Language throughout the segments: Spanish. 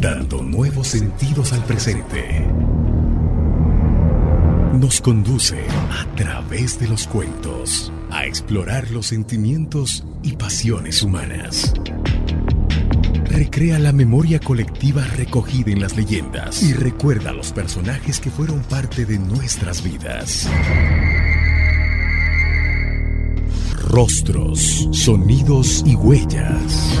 dando nuevos sentidos al presente. Nos conduce a través de los cuentos a explorar los sentimientos y pasiones humanas. Recrea la memoria colectiva recogida en las leyendas y recuerda los personajes que fueron parte de nuestras vidas. Rostros, sonidos y huellas.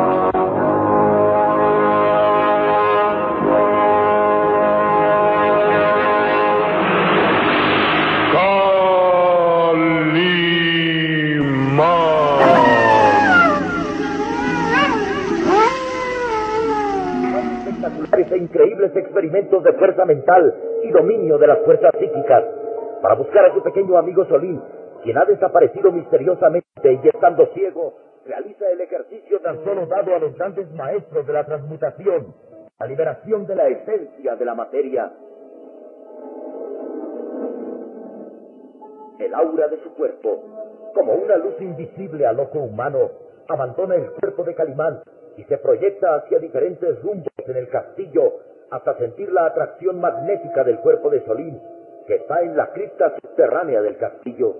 Espectaculares e increíbles experimentos de fuerza mental y dominio de las fuerzas psíquicas para buscar a su pequeño amigo Solín, quien ha desaparecido misteriosamente y estando ciego, realiza el ejercicio tan solo dado a los grandes maestros de la transmutación, la liberación de la esencia de la materia. El aura de su cuerpo, como una luz invisible al ojo humano, abandona el cuerpo de Calimán y se proyecta hacia diferentes rumbos en el castillo hasta sentir la atracción magnética del cuerpo de Solín que está en la cripta subterránea del castillo.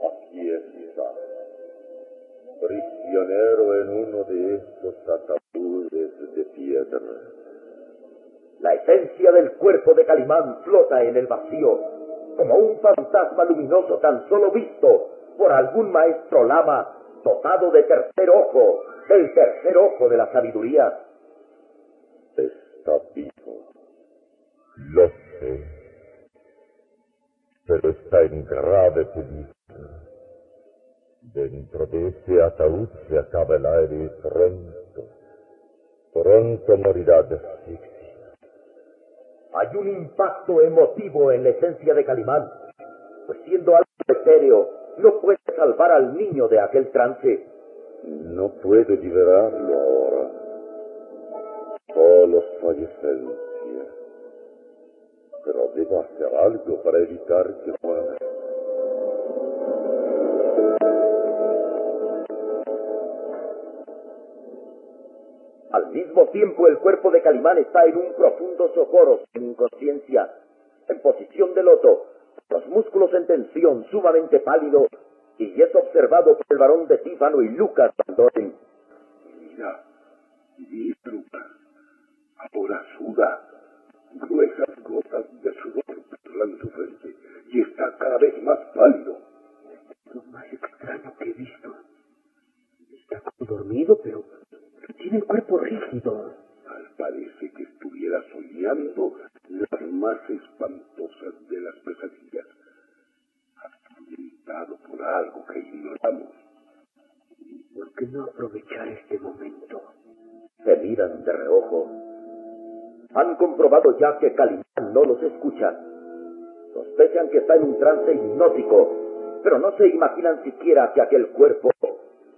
Aquí está, prisionero en uno de estos ataúdes de piedra. La esencia del cuerpo de Calimán flota en el vacío, como un fantasma luminoso tan solo visto por algún maestro lama dotado de tercer ojo, el tercer ojo de la sabiduría. Está vivo. Lo sé. Pero está en grave peligro. Dentro de ese ataúd se acaba el aire y pronto, pronto morirá de asfixia. Hay un impacto emotivo en la esencia de Calimán, pues siendo algo etéreo, no puede salvar al niño de aquel trance. No puede liberarlo ahora. Solo su esencia pero debo hacer algo para evitar que muera. Al mismo tiempo, el cuerpo de Calimán está en un profundo socorro, en inconsciencia, en posición de loto, los músculos en tensión, sumamente pálido, y es observado por el varón de Tífano y Lucas Sandoren. Mira, mira, ahora suda gruesas gotas de sudor perlan su frente y está cada vez más pálido. Es lo más extraño que he visto. Está como dormido, pero tiene el cuerpo rígido. Tal parece que estuviera soñando comprobado ya que Calimán no los escucha. Sospechan que está en un trance hipnótico, pero no se imaginan siquiera que aquel cuerpo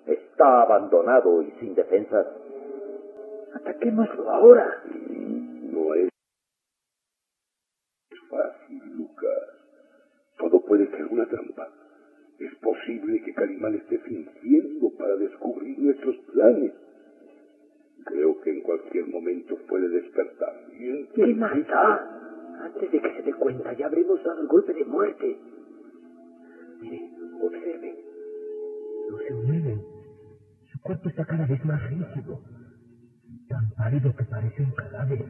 está abandonado y sin defensas. Ataquémoslo ahora. No es fácil, Lucas. Todo puede ser una trampa. Es posible que Calimán esté fingiendo para descubrir nuestros planes. Creo que en cualquier momento puede despertar. ¿Qué más da? Antes de que se dé cuenta, ya habremos dado el golpe de muerte. Mire, observe. No se mueven. Su cuerpo está cada vez más rígido. Tan pálido que parece un cadáver.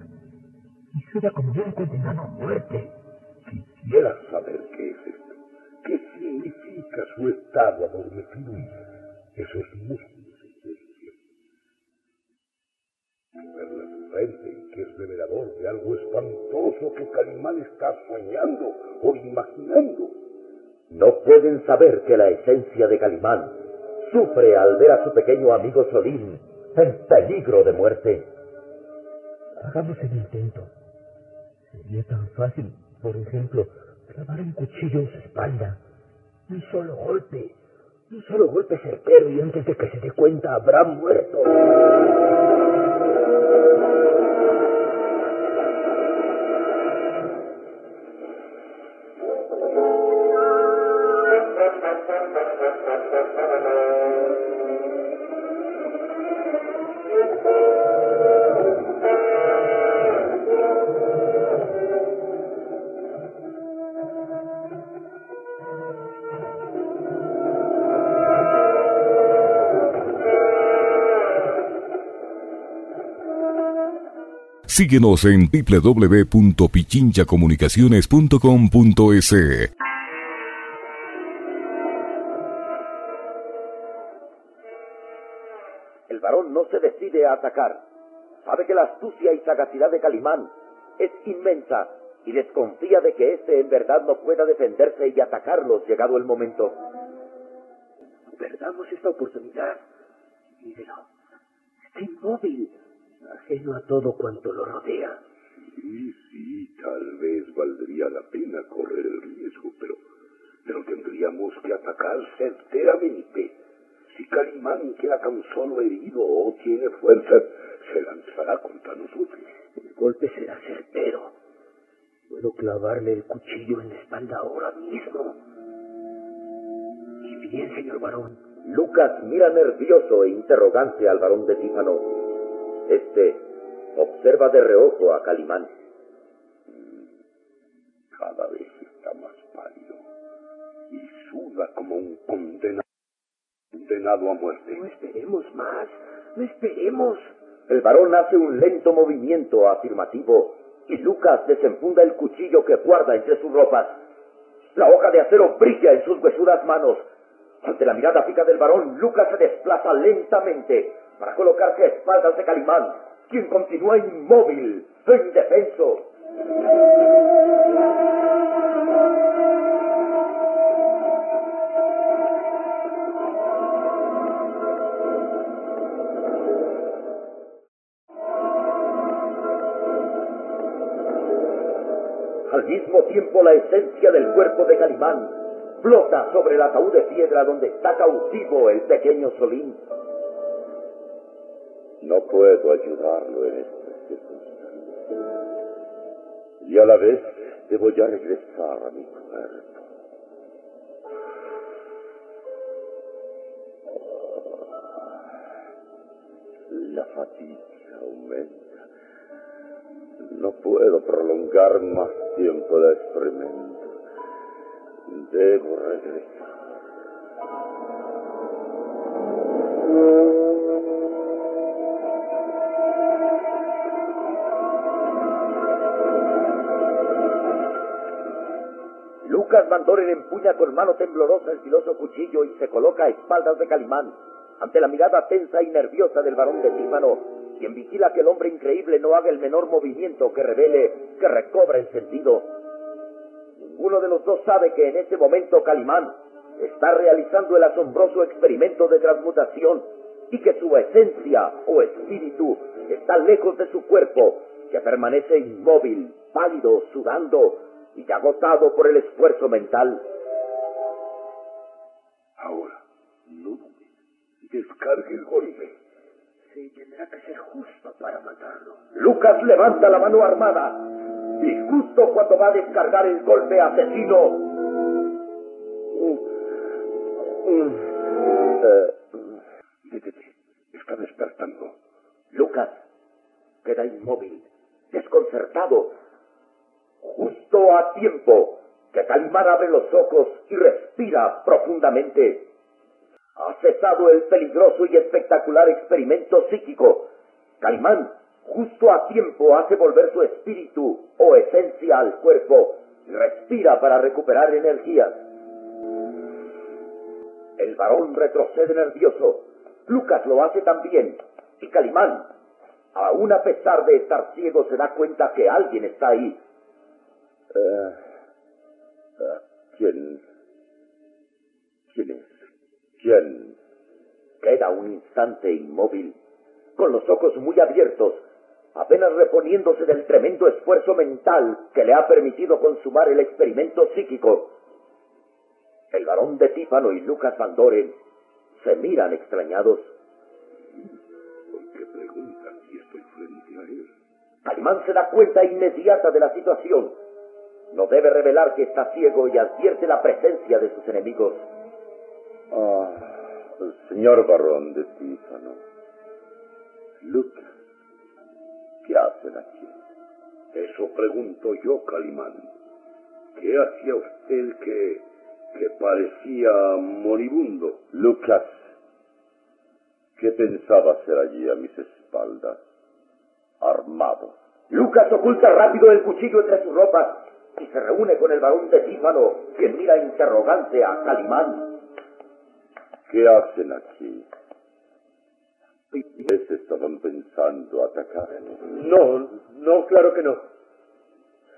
Y suda como de un condenado a muerte. Quisiera saber qué es esto. ¿Qué significa su estado adormecido esos músculos en tensión? Verle su frente revelador de algo espantoso que Calimán está soñando o imaginando. No pueden saber que la esencia de Calimán sufre al ver a su pequeño amigo Solín en peligro de muerte. Hagamos el intento. Sería tan fácil, por ejemplo, clavar un cuchillo en su espalda. Un solo golpe. Un solo golpe certero y antes de que se dé cuenta habrá muerto. Síguenos en www.pichinchacomunicaciones.com.es. El varón no se decide a atacar. Sabe que la astucia y sagacidad de Calimán es inmensa y desconfía de que éste en verdad no pueda defenderse y atacarlos llegado el momento. Perdamos esta oportunidad. Mírelo. Está inmóvil, ajeno a todo cuanto lo rodea. Sí, sí, tal vez valdría la pena correr el riesgo, pero, pero tendríamos que atacar certeramente. Si Calimán queda tan solo herido o tiene fuerzas, se lanzará contra nosotros. El golpe será certero. Puedo clavarle el cuchillo en la espalda ahora mismo. Y bien, señor varón. Lucas mira nervioso e interrogante al varón de Tífano. Este observa de reojo a Calimán. Cada vez está más pálido y suda como un condenado, condenado a muerte. No esperemos más. No esperemos. El varón hace un lento movimiento afirmativo y Lucas desenfunda el cuchillo que guarda entre sus ropas. La hoja de acero brilla en sus huesudas manos. Ante la mirada fija del varón, Lucas se desplaza lentamente para colocarse a espaldas de Calimán, quien continúa inmóvil e indefenso. Al mismo tiempo la esencia del cuerpo de Calimán flota sobre el ataúd de piedra donde está cautivo el pequeño Solín. No puedo ayudarlo en estas circunstancias. Y a la vez debo ya regresar a mi cuerpo. La fatiga aumenta. No puedo prolongar más tiempo el experimento. Debo regresar. Lucas Mandoren empuña con mano temblorosa el filoso cuchillo y se coloca a espaldas de Calimán, ante la mirada tensa y nerviosa del varón de Tífano, quien vigila que el hombre increíble no haga el menor movimiento que revele que recobra el sentido. Ninguno de los dos sabe que en ese momento Calimán está realizando el asombroso experimento de transmutación y que su esencia o espíritu está lejos de su cuerpo, que permanece inmóvil, pálido, sudando y agotado por el esfuerzo mental. Ahora, no dude. Descargue el golpe. Sí, tendrá que ser justo para matarlo. Lucas levanta la mano armada y justo cuando va a descargar el golpe asesino... Está despertando. Lucas queda inmóvil, desconcertado, justo a tiempo que Calimán abre los ojos y respira profundamente. Ha cesado el peligroso y espectacular experimento psíquico. Calimán, justo a tiempo, hace volver su espíritu o esencia al cuerpo y respira para recuperar energía. El varón retrocede nervioso. Lucas lo hace también. Y Calimán, aún a pesar de estar ciego, se da cuenta que alguien está ahí. Eh, ¿Quién? ¿Quién es? ¿Quién? Queda un instante inmóvil, con los ojos muy abiertos, apenas reponiéndose del tremendo esfuerzo mental que le ha permitido consumar el experimento psíquico. El varón de Tífano y Lucas Van Doren se miran extrañados. ¿Por qué preguntan si estoy frente a él? Calimán se da cuenta inmediata de la situación. No debe revelar que está ciego y advierte la presencia de sus enemigos. Ah, señor barón de Tífano. Lucas, ¿qué hacen aquí? Eso pregunto yo, Calimán. ¿Qué hacía usted que, que parecía moribundo? Lucas, ¿qué pensaba hacer allí a mis espaldas? Armado. Lucas oculta rápido el cuchillo entre sus ropas y se reúne con el varón de Tífano, quien mira interrogante a Calimán. ¿Qué hacen aquí? ¿Les estaban pensando atacarme? No, no, claro que no.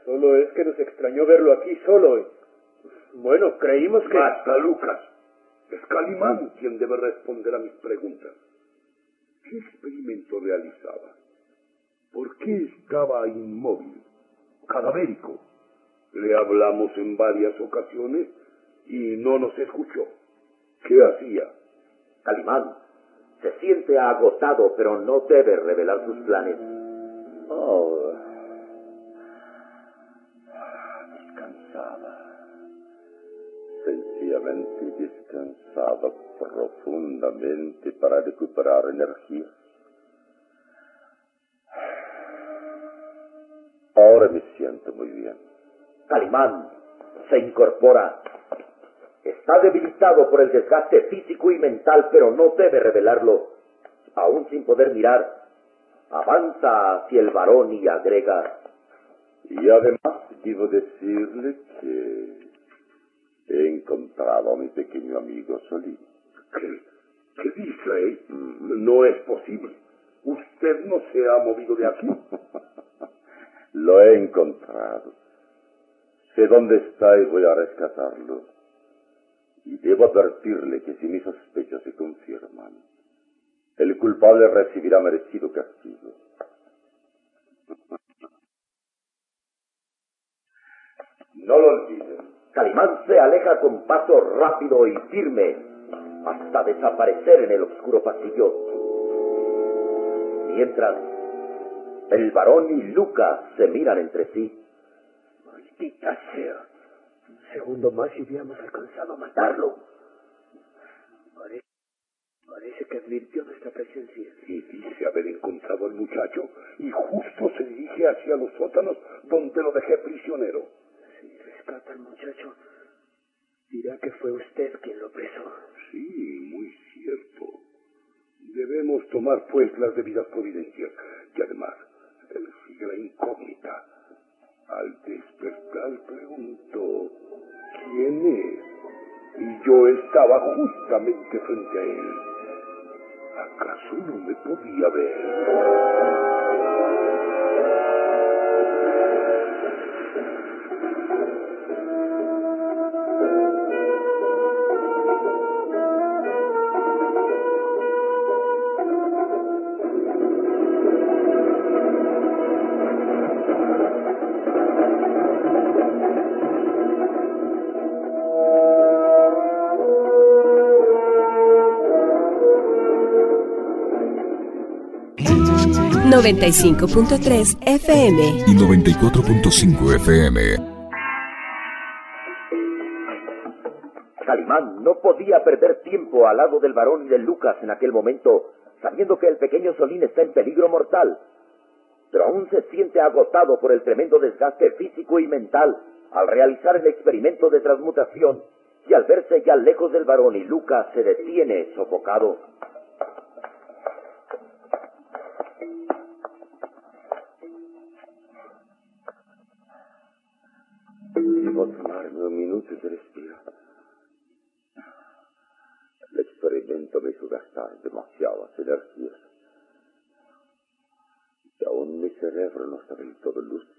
Solo es que nos extrañó verlo aquí solo. y, Bueno, creímos que... Basta, Lucas. Es Calimán quien debe responder a mis preguntas. ¿Qué experimento realizaba? ¿Por qué estaba inmóvil, cadavérico? Le hablamos en varias ocasiones y no nos escuchó. ¿Qué hacía? Calimán se siente agotado, pero no debe revelar sus planes. Oh, descansaba. Sencillamente descansaba profundamente para recuperar energía. Ahora me siento muy bien. Calimán se incorpora. Está debilitado por el desgaste físico y mental, pero no debe revelarlo. Aún sin poder mirar, avanza hacia el varón y agrega, Y además debo decirle que he encontrado a mi pequeño amigo Solín. ¿Qué, qué dice? No es posible. Usted no se ha movido de aquí. Lo he encontrado. Sé dónde está y voy a rescatarlo. Y debo advertirle que si mis sospechas se confirman, el culpable recibirá merecido castigo. no lo olviden. Calimán se aleja con paso rápido y firme hasta desaparecer en el oscuro pasillo. Mientras, el varón y Lucas se miran entre sí. Un segundo más y hubiéramos alcanzado a matarlo. Parece, parece que advirtió nuestra presencia. Y dice haber encontrado al muchacho y justo se dirige hacia los sótanos donde lo dejé prisionero. Si rescata al muchacho, dirá que fue usted quien lo presó. Sí, muy cierto. Debemos tomar pues las debidas providencias. Y además, sigue la despertar preguntó, ¿quién es? Y yo estaba justamente frente a él. ¿Acaso no me podía ver? 95.3 FM y 94.5 FM. Calimán no podía perder tiempo al lado del varón y de Lucas en aquel momento, sabiendo que el pequeño Solín está en peligro mortal. Pero aún se siente agotado por el tremendo desgaste físico y mental al realizar el experimento de transmutación y al verse ya lejos del varón y Lucas se detiene sofocado. Debo tomarme un minuto de respiro. El experimento me hizo gastar demasiadas energías. Y aún mi cerebro no está del todo lúcido.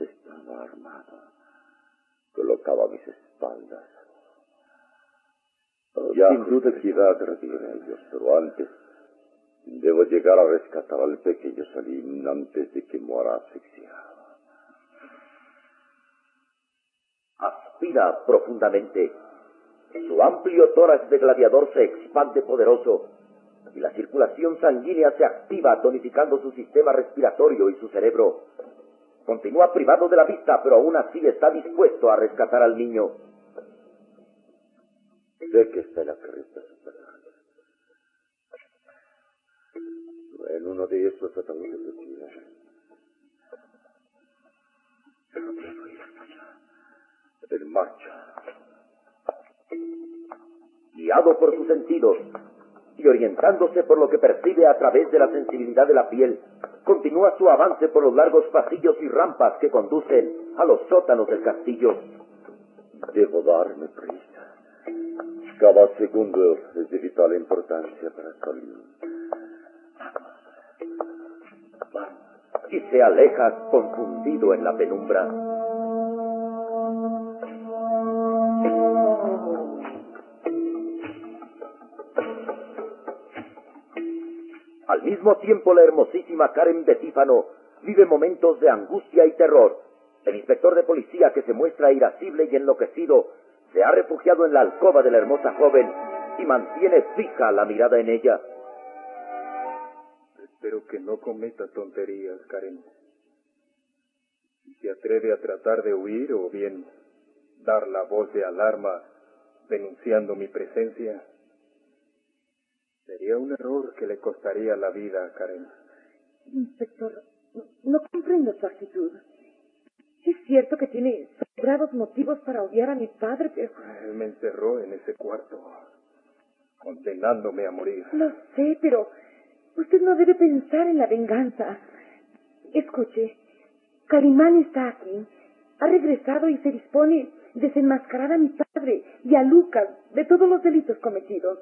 Estaba armado. Colocaba mis espaldas. Ya. Sin duda que irá a a ellos, pero antes debo llegar a rescatar al pequeño Salim antes de que muera asfixiado. Aspira profundamente. Su amplio tórax de gladiador se expande poderoso y la circulación sanguínea se activa tonificando su sistema respiratorio y su cerebro. Continúa privado de la vista, pero aún así está dispuesto a rescatar al niño. Sé que está en la carreta. En uno de esos ataúdes de tierra. Pero debo ir hasta allá. En marcha. Guiado por sus sentidos, y orientándose por lo que percibe a través de la sensibilidad de la piel, continúa su avance por los largos pasillos y rampas que conducen a los sótanos del castillo. Debo darme prisa. Cada segundo es de vital importancia para salir. Y se aleja confundido en la penumbra. Mismo tiempo, la hermosísima Karen Betífano vive momentos de angustia y terror. El inspector de policía, que se muestra irascible y enloquecido, se ha refugiado en la alcoba de la hermosa joven y mantiene fija la mirada en ella. Espero que no cometa tonterías, Karen. Si se atreve a tratar de huir o bien dar la voz de alarma denunciando mi presencia, Sería un error que le costaría la vida a Karen. Inspector, no comprendo su actitud. Es cierto que tiene sobrados motivos para odiar a mi padre, pero... Él me encerró en ese cuarto, condenándome a morir. Lo sé, pero usted no debe pensar en la venganza. Escuche, Carimán está aquí. Ha regresado y se dispone desenmascarar a mi padre y a Lucas de todos los delitos cometidos.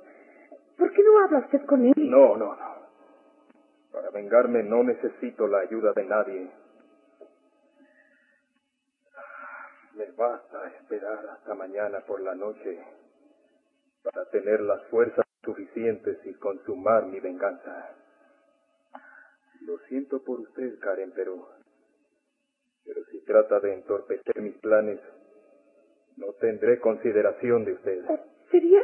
¿Por qué no habla usted con él? No, no, no. Para vengarme no necesito la ayuda de nadie. Me basta esperar hasta mañana por la noche para tener las fuerzas suficientes y consumar mi venganza. Lo siento por usted, Karen, pero... Pero si trata de entorpecer mis planes, no tendré consideración de usted. ¿Sería...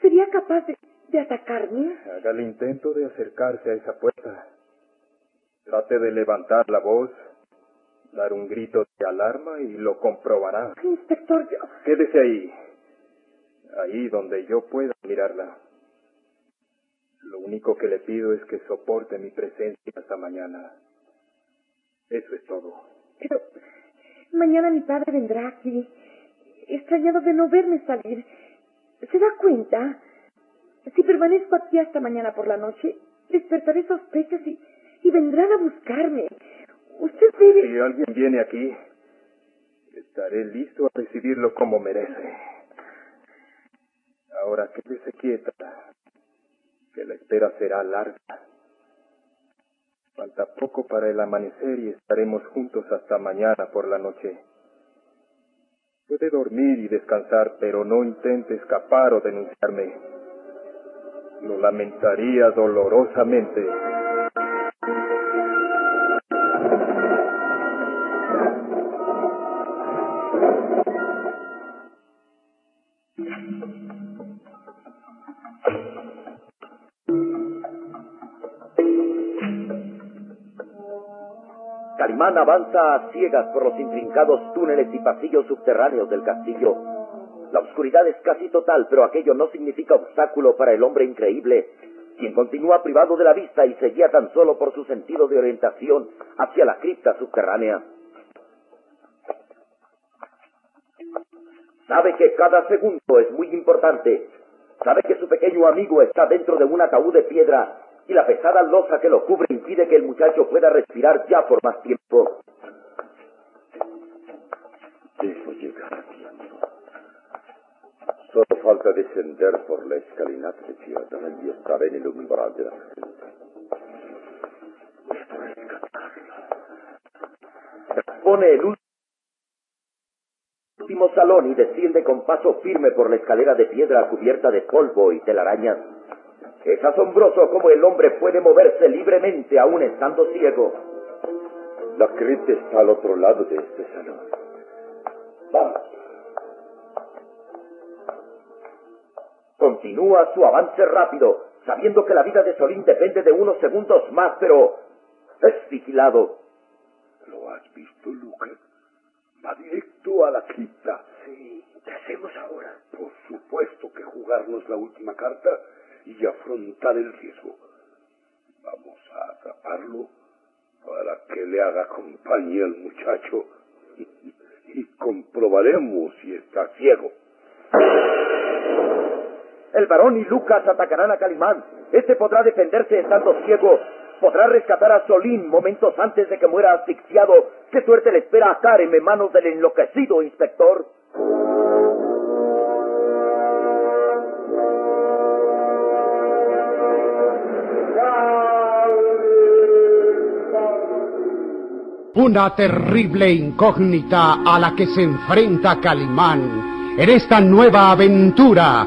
sería capaz de de atacarme? Haga el intento de acercarse a esa puerta. Trate de levantar la voz, dar un grito de alarma y lo comprobará. Inspector, yo... Quédese ahí, ahí donde yo pueda mirarla. Lo único que le pido es que soporte mi presencia hasta mañana. Eso es todo. Pero mañana mi padre vendrá aquí, extrañado de no verme salir. ¿Se da cuenta? Si permanezco aquí hasta mañana por la noche, despertaré sospechas y, y vendrán a buscarme. Usted debe... Si alguien viene aquí, estaré listo a recibirlo como merece. Ahora quédese quieta, que la espera será larga. Falta poco para el amanecer y estaremos juntos hasta mañana por la noche. Puede dormir y descansar, pero no intente escapar o denunciarme. Lo lamentaría dolorosamente. Calimán avanza a ciegas por los intrincados túneles y pasillos subterráneos del castillo. La oscuridad es casi total, pero aquello no significa obstáculo para el hombre increíble, quien continúa privado de la vista y se guía tan solo por su sentido de orientación hacia la cripta subterránea. Sabe que cada segundo es muy importante. Sabe que su pequeño amigo está dentro de un ataúd de piedra y la pesada losa que lo cubre impide que el muchacho pueda respirar ya por más tiempo. Llegar. Solo falta descender por la escalinata de piedra y estar en el umbral de la rescatarla. Pone el último salón y desciende con paso firme por la escalera de piedra cubierta de polvo y telarañas. Es asombroso cómo el hombre puede moverse libremente aún estando ciego. La cripta está al otro lado de este salón. Continúa su avance rápido, sabiendo que la vida de Solín depende de unos segundos más, pero es vigilado. ¿Lo has visto, Lucas? Va directo a la cripta. Sí, ¿qué hacemos ahora? Por supuesto que jugarnos la última carta y afrontar el riesgo. Vamos a atraparlo para que le haga compañía al muchacho y comprobaremos si está ciego. El varón y Lucas atacarán a Calimán. Este podrá defenderse estando ciego. Podrá rescatar a Solín momentos antes de que muera asfixiado. ¿Qué suerte le espera a Karen en manos del enloquecido inspector? Una terrible incógnita a la que se enfrenta Calimán en esta nueva aventura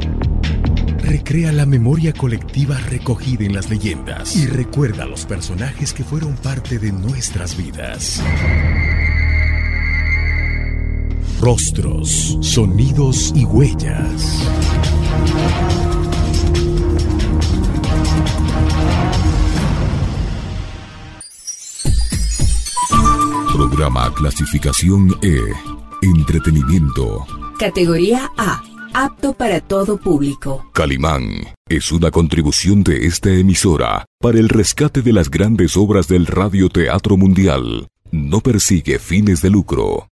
Recrea la memoria colectiva recogida en las leyendas y recuerda a los personajes que fueron parte de nuestras vidas. Rostros, sonidos y huellas. Programa clasificación E. Entretenimiento. Categoría A. Apto para todo público. Calimán es una contribución de esta emisora para el rescate de las grandes obras del radioteatro mundial. No persigue fines de lucro.